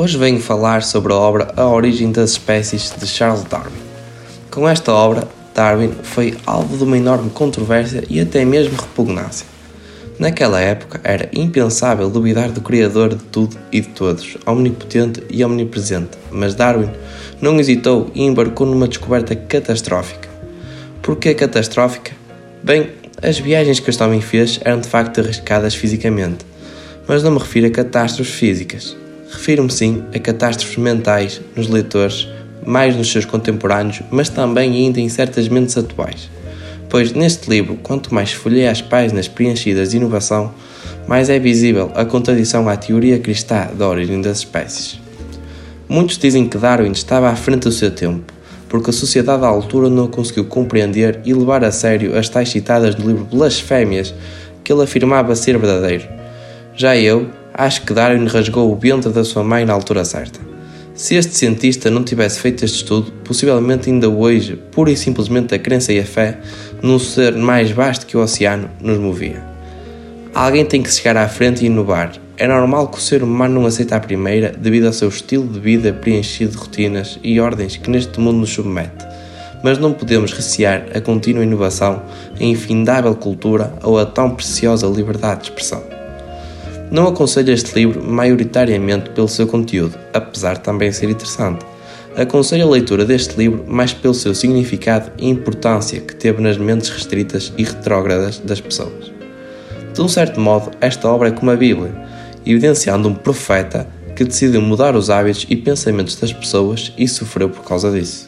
Hoje venho falar sobre a obra A Origem das Espécies de Charles Darwin. Com esta obra, Darwin foi alvo de uma enorme controvérsia e até mesmo repugnância. Naquela época era impensável duvidar do Criador de tudo e de todos, omnipotente e omnipresente, mas Darwin não hesitou e embarcou numa descoberta catastrófica. Por que catastrófica? Bem, as viagens que este homem fez eram de facto arriscadas fisicamente mas não me refiro a catástrofes físicas. Refiro-me sim a catástrofes mentais nos leitores, mais nos seus contemporâneos, mas também ainda em certas mentes atuais. Pois neste livro, quanto mais folhei as páginas preenchidas de inovação, mais é visível a contradição à teoria cristã da origem das espécies. Muitos dizem que Darwin estava à frente do seu tempo, porque a sociedade à altura não conseguiu compreender e levar a sério as tais citadas no livro Blasfémias que ele afirmava ser verdadeiro já eu acho que Darwin rasgou o ventre da sua mãe na altura certa. Se este cientista não tivesse feito este estudo, possivelmente ainda hoje, pura e simplesmente a crença e a fé num ser mais vasto que o oceano nos movia. Alguém tem que chegar à frente e inovar. É normal que o ser humano não aceite a primeira devido ao seu estilo de vida preenchido de rotinas e ordens que neste mundo nos submete. Mas não podemos recear a contínua inovação, a infindável cultura ou a tão preciosa liberdade de expressão. Não aconselho este livro maioritariamente pelo seu conteúdo, apesar de também ser interessante. Aconselho a leitura deste livro mais pelo seu significado e importância que teve nas mentes restritas e retrógradas das pessoas. De um certo modo, esta obra é como a Bíblia, evidenciando um profeta que decidiu mudar os hábitos e pensamentos das pessoas e sofreu por causa disso.